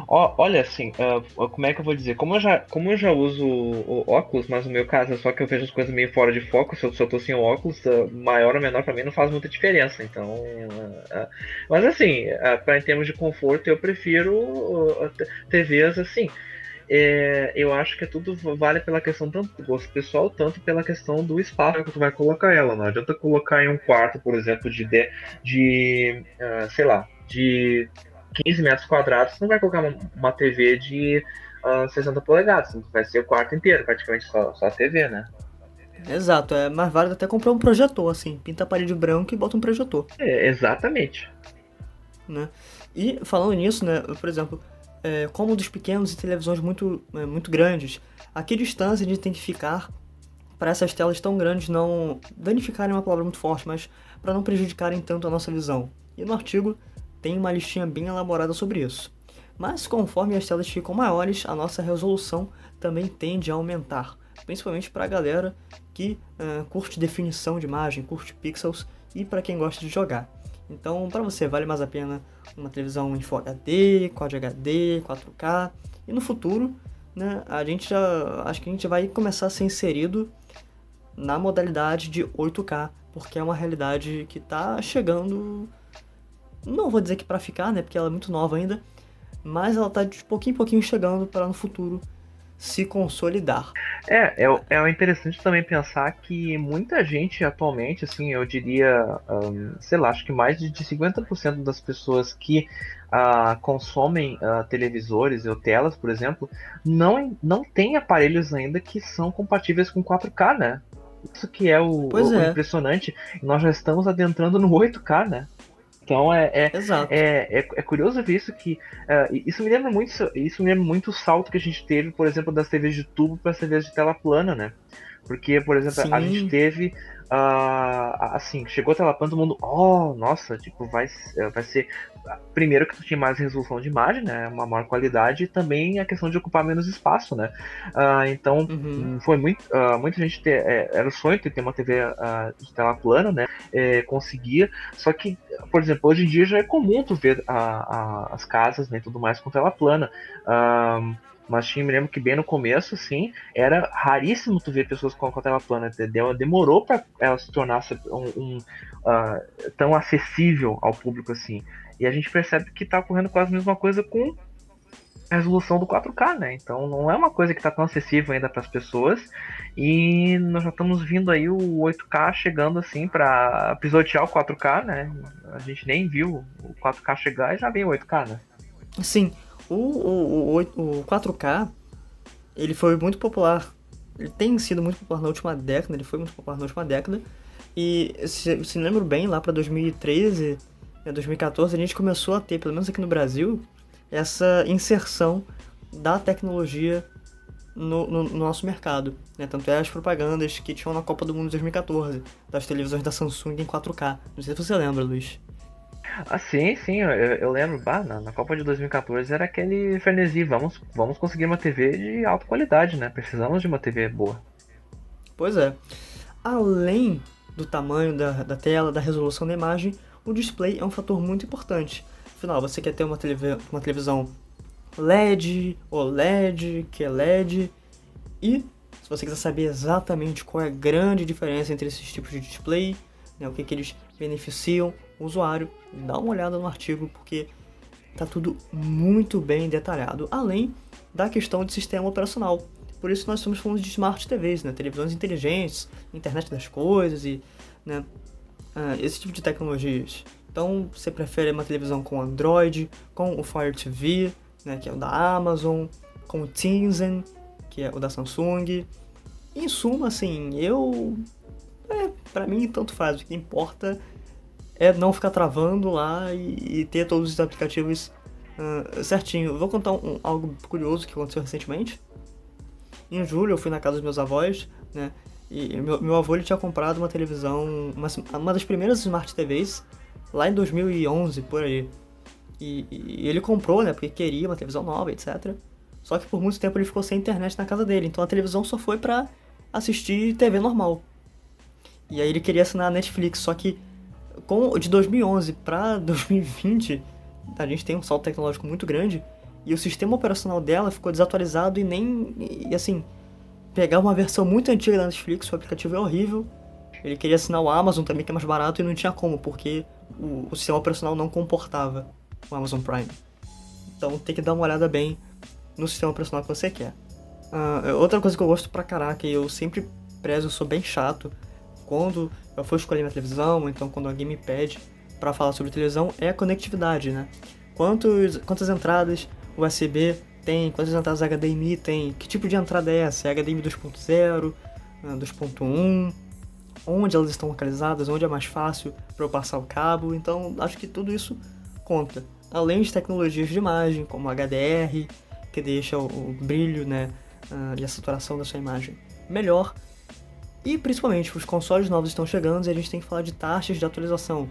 Speaker 2: olha, assim, uh, como é que eu vou dizer? Como eu já, como eu já uso o óculos, mas no meu caso é só que eu vejo as coisas meio fora de foco, se eu, se eu tô sem óculos, uh, maior ou menor para mim não faz muita diferença. Então, uh, mas assim, para em termos de conforto, eu prefiro TVs assim é, eu acho que tudo vale pela questão tanto do gosto pessoal, tanto pela questão do espaço que tu vai colocar ela. Não adianta colocar em um quarto, por exemplo, de, de, de uh, sei lá, de 15 metros quadrados, não vai colocar uma, uma TV de uh, ah, 60 polegadas, vai ser o quarto inteiro, praticamente só, só a TV, né?
Speaker 1: Exato, é mais válido até comprar um projetor, assim, pinta a parede branca e bota um projetor.
Speaker 2: É, exatamente.
Speaker 1: Né? E falando nisso, né, por exemplo, é, como dos pequenos e televisões muito, é, muito grandes, a que distância a gente tem que ficar para essas telas tão grandes não danificarem uma palavra muito forte, mas para não prejudicarem tanto a nossa visão. E no artigo tem uma listinha bem elaborada sobre isso. Mas conforme as telas ficam maiores, a nossa resolução também tende a aumentar, principalmente para a galera que uh, curte definição de imagem, curte pixels e para quem gosta de jogar. Então, para você vale mais a pena uma televisão em Full HD, Quad HD, 4K e no futuro, né, a gente já acho que a gente vai começar a ser inserido na modalidade de 8K, porque é uma realidade que está chegando não vou dizer que para ficar, né, porque ela é muito nova ainda, mas ela está de pouquinho em pouquinho chegando para no futuro se consolidar.
Speaker 2: É, é, é interessante também pensar que muita gente atualmente, assim, eu diria, um, sei lá, acho que mais de 50% das pessoas que uh, consomem uh, televisores ou telas, por exemplo, não, não tem aparelhos ainda que são compatíveis com 4K, né? Isso que é o, o é. impressionante. Nós já estamos adentrando no 8K, né? Então é, é, é, é, é, curioso ver isso que. Uh, isso me lembra muito. Isso me lembra muito o salto que a gente teve, por exemplo, das TVs de tubo para as TVs de tela plana, né? Porque, por exemplo, Sim. a gente teve Uh, assim, chegou a tela plana, todo mundo, oh, nossa, tipo, vai, vai ser. Primeiro que tu tinha mais resolução de imagem, né? Uma maior qualidade e também a questão de ocupar menos espaço, né? Uh, então, uhum. foi muito. Uh, muita gente ter. É, era o sonho de ter uma TV de tela plana, né? É, conseguia. Só que, por exemplo, hoje em dia já é comum tu ver a, a, as casas né, e tudo mais com tela plana. Uh, mas tinha, me lembro que bem no começo, assim, era raríssimo tu ver pessoas com a tela plana, entendeu? Demorou para ela se tornar um, um uh, tão acessível ao público assim. E a gente percebe que tá ocorrendo quase a mesma coisa com a resolução do 4K, né? Então não é uma coisa que está tão acessível ainda para as pessoas. E nós já estamos vindo aí o 8K chegando assim para pisotear o 4K, né? A gente nem viu o 4K chegar e já veio o 8K, né?
Speaker 1: Sim, o, o, o, o 4K, ele foi muito popular. Ele tem sido muito popular na última década, ele foi muito popular na última década. E se, se lembro bem, lá para 2013, 2014, a gente começou a ter, pelo menos aqui no Brasil, essa inserção da tecnologia no, no, no nosso mercado. Né? Tanto é as propagandas que tinham na Copa do Mundo de 2014, das televisões da Samsung em 4K. Não sei se você lembra, Luiz.
Speaker 2: Ah, sim, sim, eu, eu lembro, bah, na, na, Copa de 2014 era aquele frenesi, vamos, vamos conseguir uma TV de alta qualidade, né? Precisamos de uma TV boa.
Speaker 1: Pois é. Além do tamanho da, da tela, da resolução da imagem, o display é um fator muito importante. Afinal, você quer ter uma, televi uma televisão LED, OLED, que é LED, e se você quiser saber exatamente qual é a grande diferença entre esses tipos de display, né, o que, que eles beneficiam usuário, dá uma olhada no artigo porque tá tudo muito bem detalhado, além da questão de sistema operacional. Por isso nós estamos falando de smart TVs, né, televisões inteligentes, internet das coisas e né, uh, esse tipo de tecnologias. Então, você prefere uma televisão com Android, com o Fire TV, né, que é o da Amazon, com o Tizen, que é o da Samsung. Em suma, assim, eu é, para mim tanto faz, o que importa é não ficar travando lá e, e ter todos os aplicativos uh, certinho. Vou contar um, algo curioso que aconteceu recentemente. Em julho eu fui na casa dos meus avós, né? E meu, meu avô ele tinha comprado uma televisão, uma, uma das primeiras Smart TVs, lá em 2011, por aí. E, e, ele comprou, né? Porque queria uma televisão nova, etc. Só que por muito tempo ele ficou sem internet na casa dele. Então a televisão só foi pra assistir TV normal. E aí ele queria assinar a Netflix, só que com, de 2011 para 2020, a gente tem um salto tecnológico muito grande e o sistema operacional dela ficou desatualizado e nem. E assim, pegar uma versão muito antiga da Netflix, o aplicativo é horrível. Ele queria assinar o Amazon também, que é mais barato, e não tinha como, porque o, o sistema operacional não comportava o Amazon Prime. Então tem que dar uma olhada bem no sistema operacional que você quer. Uh, outra coisa que eu gosto pra caraca, e eu sempre prezo, eu sou bem chato, quando eu for escolher minha televisão, ou então quando alguém me pede para falar sobre televisão, é a conectividade, né? Quantos, quantas entradas USB tem, quantas entradas HDMI tem, que tipo de entrada é essa? É HDMI 2.0, né, 2.1, onde elas estão localizadas, onde é mais fácil para eu passar o cabo. Então, acho que tudo isso conta. Além de tecnologias de imagem, como HDR, que deixa o, o brilho né, uh, e a saturação da sua imagem melhor. E principalmente, os consoles novos estão chegando e a gente tem que falar de taxas de atualização,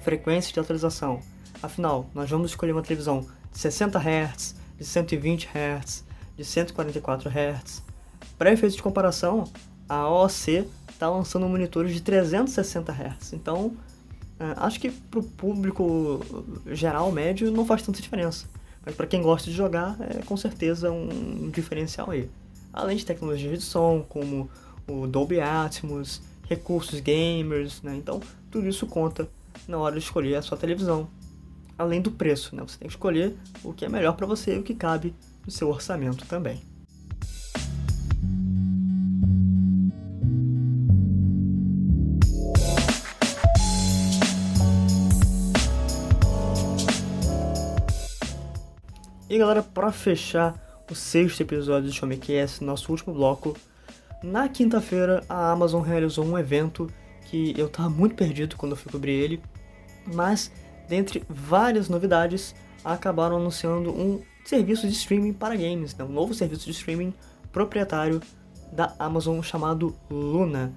Speaker 1: frequências de atualização. Afinal, nós vamos escolher uma televisão de 60 Hz, de 120 Hz, de 144 Hz. Para efeitos de comparação, a OC está lançando monitores de 360 Hz. Então, é, acho que para o público geral, médio, não faz tanta diferença. Mas para quem gosta de jogar, é com certeza um diferencial aí. Além de tecnologias de som, como o Dolby Atmos, recursos gamers, né? Então, tudo isso conta na hora de escolher a sua televisão. Além do preço, né? Você tem que escolher o que é melhor para você e o que cabe no seu orçamento também. E galera, para fechar o sexto episódio do Showmecast, nosso último bloco, na quinta-feira a Amazon realizou um evento que eu tava muito perdido quando eu fui cobrir ele, mas dentre várias novidades, acabaram anunciando um serviço de streaming para games, né? um novo serviço de streaming proprietário da Amazon chamado Luna.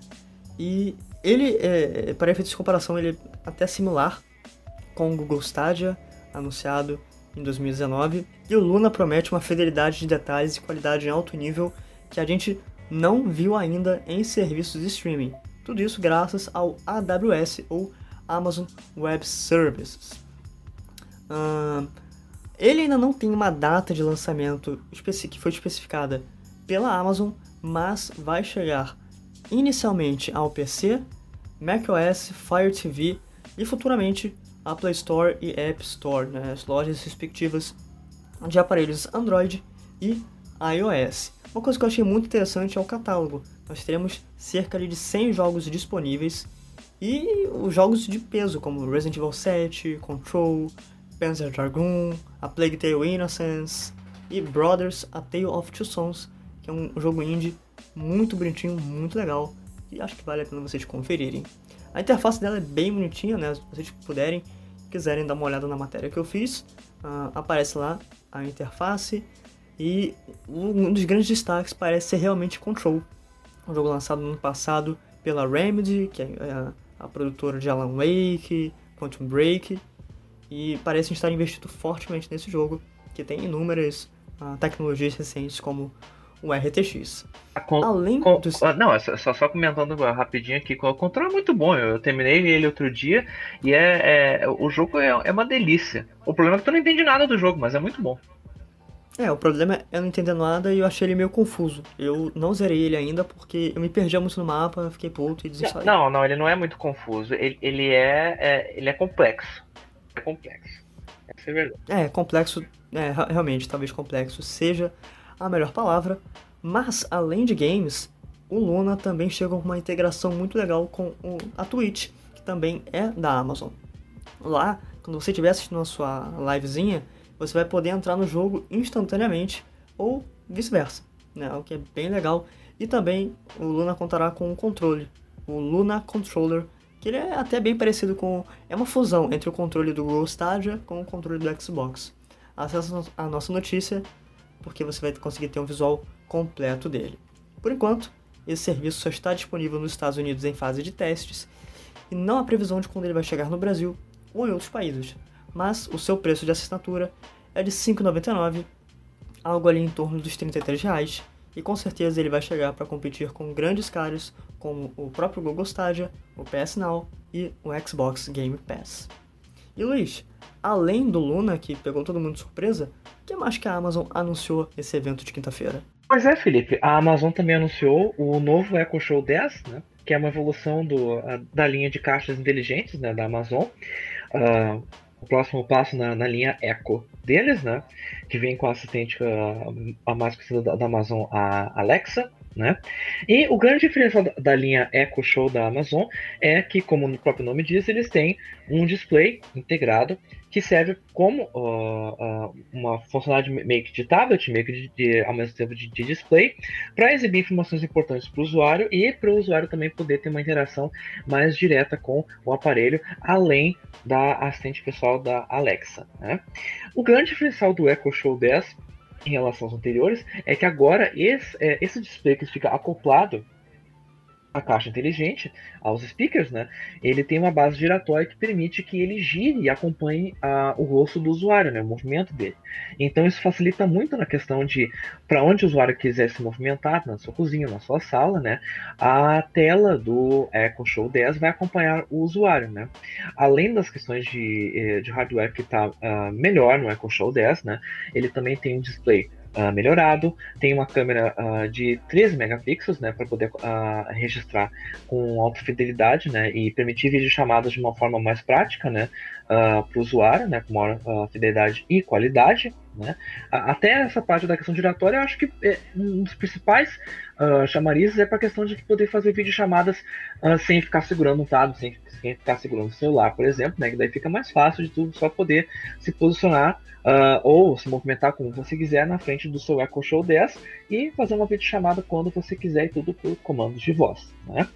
Speaker 1: E ele, é, para efeitos de comparação, ele é até similar com o Google Stadia, anunciado em 2019, e o Luna promete uma fidelidade de detalhes e qualidade em alto nível que a gente não viu ainda em serviços de streaming. Tudo isso graças ao AWS ou Amazon Web Services. Uh, ele ainda não tem uma data de lançamento que foi especificada pela Amazon, mas vai chegar inicialmente ao PC, macOS, Fire TV e futuramente a Play Store e App Store, né, as lojas respectivas de aparelhos Android e iOS. Uma coisa que eu achei muito interessante é o catálogo. Nós teremos cerca de 100 jogos disponíveis e os jogos de peso, como Resident Evil 7, Control, Panzer Dragoon, A Plague Tale Innocence e Brothers, A Tale of Two Sons, que é um jogo indie muito bonitinho, muito legal, e acho que vale a pena vocês conferirem. A interface dela é bem bonitinha, né? Se vocês puderem, quiserem dar uma olhada na matéria que eu fiz, uh, aparece lá a interface. E um dos grandes destaques parece ser realmente Control, um jogo lançado no ano passado pela Remedy, que é a, a produtora de Alan Wake, Quantum Break, e parece estar investindo fortemente nesse jogo, que tem inúmeras uh, tecnologias recentes como o RTX.
Speaker 2: Com, Além com, dos... Ah, não, é só, só comentando rapidinho aqui, o controle é muito bom. Eu terminei ele outro dia e é, é o jogo é, é, uma delícia. O problema é que tu não entende nada do jogo, mas é muito bom.
Speaker 1: É, o problema é eu não entender nada e eu achei ele meio confuso. Eu não zerei ele ainda porque eu me perdi muito no mapa, fiquei puto e desinstalei.
Speaker 2: Não, não, ele não é muito confuso. Ele, ele é, é ele é complexo. É complexo. Essa é verdade.
Speaker 1: É, complexo, é, realmente, talvez complexo seja a melhor palavra, mas além de games, o Luna também chega com uma integração muito legal com o, a Twitch, que também é da Amazon. Lá, quando você estiver assistindo a sua livezinha, você vai poder entrar no jogo instantaneamente ou vice-versa, né? O que é bem legal. E também o Luna contará com um controle, o Luna Controller, que ele é até bem parecido com. É uma fusão entre o controle do Google Stadia com o controle do Xbox. Acesse a nossa notícia porque você vai conseguir ter um visual completo dele. Por enquanto, esse serviço só está disponível nos Estados Unidos em fase de testes e não há previsão de quando ele vai chegar no Brasil ou em outros países, mas o seu preço de assinatura é de R$ 5,99, algo ali em torno dos 33 reais, e com certeza ele vai chegar para competir com grandes caras como o próprio Google Stadia, o PS Now e o Xbox Game Pass. E Luiz, além do Luna, que pegou todo mundo de surpresa, o que mais que a Amazon anunciou nesse evento de quinta-feira?
Speaker 2: Pois é, Felipe, a Amazon também anunciou o novo Echo Show 10, né, que é uma evolução do, da linha de caixas inteligentes né, da Amazon. Uh, o próximo passo na, na, linha Echo deles, né, que vem com a assistente uh, a mais conhecida da, da Amazon, a Alexa, Né? E o grande diferencial da linha Echo Show da Amazon é que, como o próprio nome diz, eles têm um display integrado que serve como uh, uh, uma funcionalidade meio que de tablet, meio que de, de ao mesmo tempo de, de display, para exibir informações importantes para o usuário e para o usuário também poder ter uma interação mais direta com o aparelho, além da assistente pessoal da Alexa. Né? O grande diferencial do Echo Show 10 em relação aos anteriores é que agora esse, é, esse display que fica acoplado à caixa inteligente, aos speakers, né, ele tem uma base giratória que permite que ele gire e acompanhe a, o rosto do usuário, né, o movimento dele. Então isso facilita muito na questão de para onde o usuário quiser se movimentar, na sua cozinha, na sua sala, né, a tela do Echo Show 10 vai acompanhar o usuário, né. Além das questões de, eh, de hardware que está uh, ah, melhor no Echo Show 10, né, ele também tem um display uh, melhorado, tem uma câmera uh, de 13 megapixels, né, para poder uh, registrar com alta fidelidade, né, e permitir videochamadas de uma forma mais prática, né, para o usuário, né, com maior fidelidade e qualidade, né. até essa parte da questão giratória, eu acho que é um dos principais chamarizes é para a questão de poder fazer videochamadas sem ficar segurando um tablet, sem, sem ficar segurando o celular, por exemplo, né, que daí fica mais fácil de tudo só poder se posicionar uh, ou se movimentar como você quiser na frente do seu Echo Show 10 e fazer uma videochamada quando você quiser e tudo por comandos de voz. Né?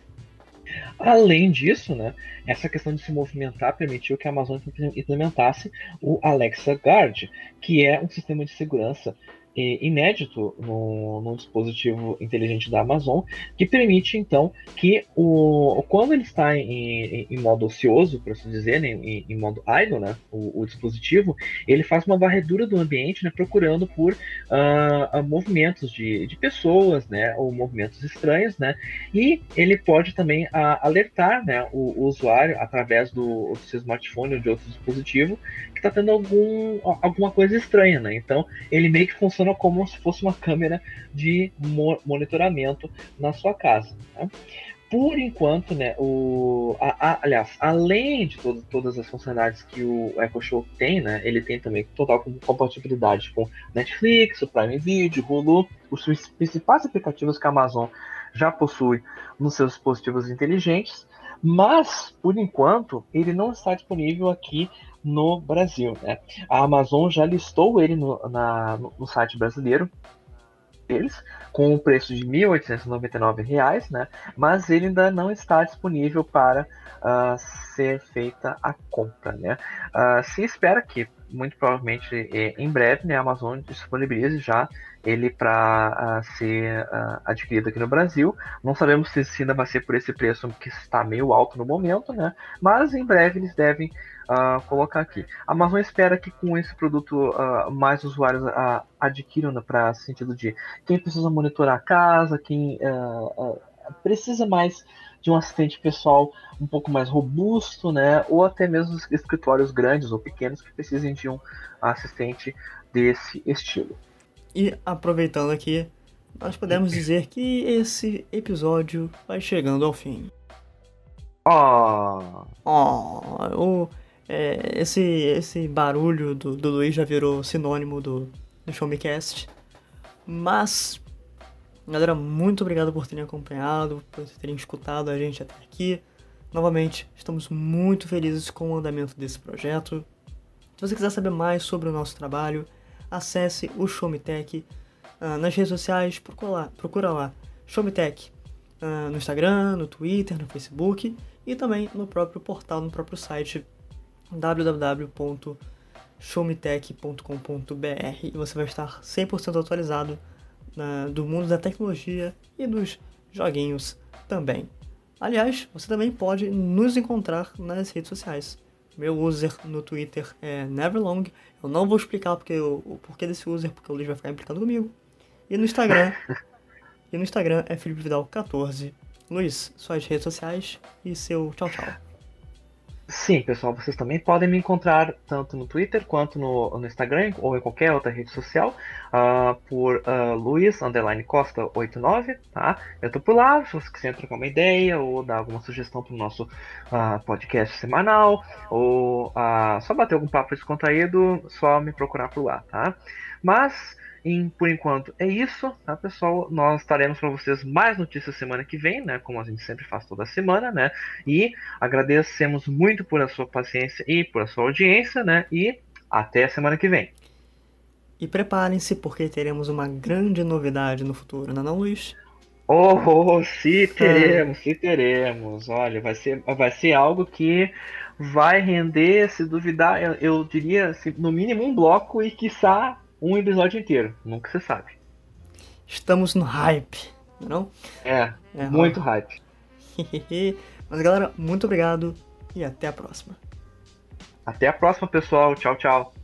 Speaker 2: Além disso, né, essa questão de se movimentar permitiu que a Amazon implementasse o Alexa Guard, que é um sistema de segurança inédito no, no, dispositivo inteligente da Amazon, que permite então que o, quando ele está em, em modo ocioso, por assim dizer, né, em, em, modo idle, né, o, o, dispositivo, ele faz uma varredura do ambiente, né, procurando por uh, movimentos de, de pessoas, né, ou movimentos estranhos, né, e ele pode também uh, alertar, né, o, o, usuário através do, do seu smartphone ou de outro dispositivo que está tendo algum, alguma coisa estranha, né? Então ele meio que funciona como se fosse uma câmera de mo monitoramento na sua casa. Né? Por enquanto, né, o, a, a, aliás, além de todo, todas as funcionalidades que o Echo Show tem, né, ele tem também total compatibilidade com Netflix, o Prime Video, Hulu, os principais aplicativos que a Amazon já possui nos seus dispositivos inteligentes, mas, por enquanto, ele não está disponível aqui no Brasil. Né? A Amazon já listou ele no, na, no site brasileiro deles, com o preço de R$ 1.899, né? mas ele ainda não está disponível para uh, ser feita a compra. Né? Uh, se espera que, muito provavelmente em breve, né, a Amazon disponibilize já ele para uh, ah, ser uh, adquirido aqui no Brasil. Não sabemos se ainda vai ser por esse preço que está meio alto no momento, né? Mas em breve eles devem uh, colocar aqui. A Amazon espera que com esse produto mais usuários adquiram né, para sentido de quem precisa monitorar a casa, quem precisa mais de um assistente pessoal um pouco mais robusto, né? Ou até mesmo escritórios grandes ou pequenos que precisem de um assistente desse estilo.
Speaker 1: E aproveitando aqui, nós podemos dizer que esse episódio vai chegando ao fim.
Speaker 2: Oh.
Speaker 1: Oh, é, esse, esse barulho do, do Luiz já virou sinônimo do, do Show Me Cast. Mas, galera, muito obrigado por terem acompanhado, por terem escutado a gente até aqui. Novamente, estamos muito felizes com o andamento desse projeto. Se você quiser saber mais sobre o nosso trabalho, acesse o Showmetech uh, nas redes sociais, procura lá, procura lá Showmetech uh, no Instagram, no Twitter, no Facebook e também no próprio portal, no próprio site www.showmetech.com.br e você vai estar 100% atualizado uh, do mundo da tecnologia e dos joguinhos também. Aliás, você também pode nos encontrar nas redes sociais. Meu user no Twitter é Neverlong. Eu não vou explicar porque eu, o porquê desse user, porque o Luiz vai ficar implicando comigo. E no Instagram. e no Instagram é Felipe Vidal 14. Luiz, suas redes sociais e seu tchau tchau.
Speaker 2: Sim, pessoal, vocês também podem me encontrar tanto no Twitter quanto no, no Instagram ou em qualquer outra rede social uh, por uh, Luiz Costa 89, tá? Eu tô por lá, se você quiser trocar uma ideia ou dar alguma sugestão para o nosso uh, podcast semanal ou uh, só bater algum papo descontraído, só me procurar por lá, tá? Mas, em, por enquanto, é isso, tá, pessoal? Nós estaremos para vocês mais notícias semana que vem, né? Como a gente sempre faz toda semana, né? E agradecemos muito por a sua paciência e por a sua audiência, né? E até a semana que vem.
Speaker 1: E preparem-se porque teremos uma grande novidade no futuro, não é não, Luiz?
Speaker 2: Oh, oh, se teremos, é. se teremos. Olha, vai ser, vai ser algo que vai render, se duvidar, eu, eu diria, assim, no mínimo um bloco e quiçá um episódio inteiro. Nunca se sabe.
Speaker 1: Estamos no hype, não
Speaker 2: é? É, é muito hype.
Speaker 1: Mas galera, muito obrigado e até a próxima.
Speaker 2: Até a próxima, pessoal. Tchau, tchau.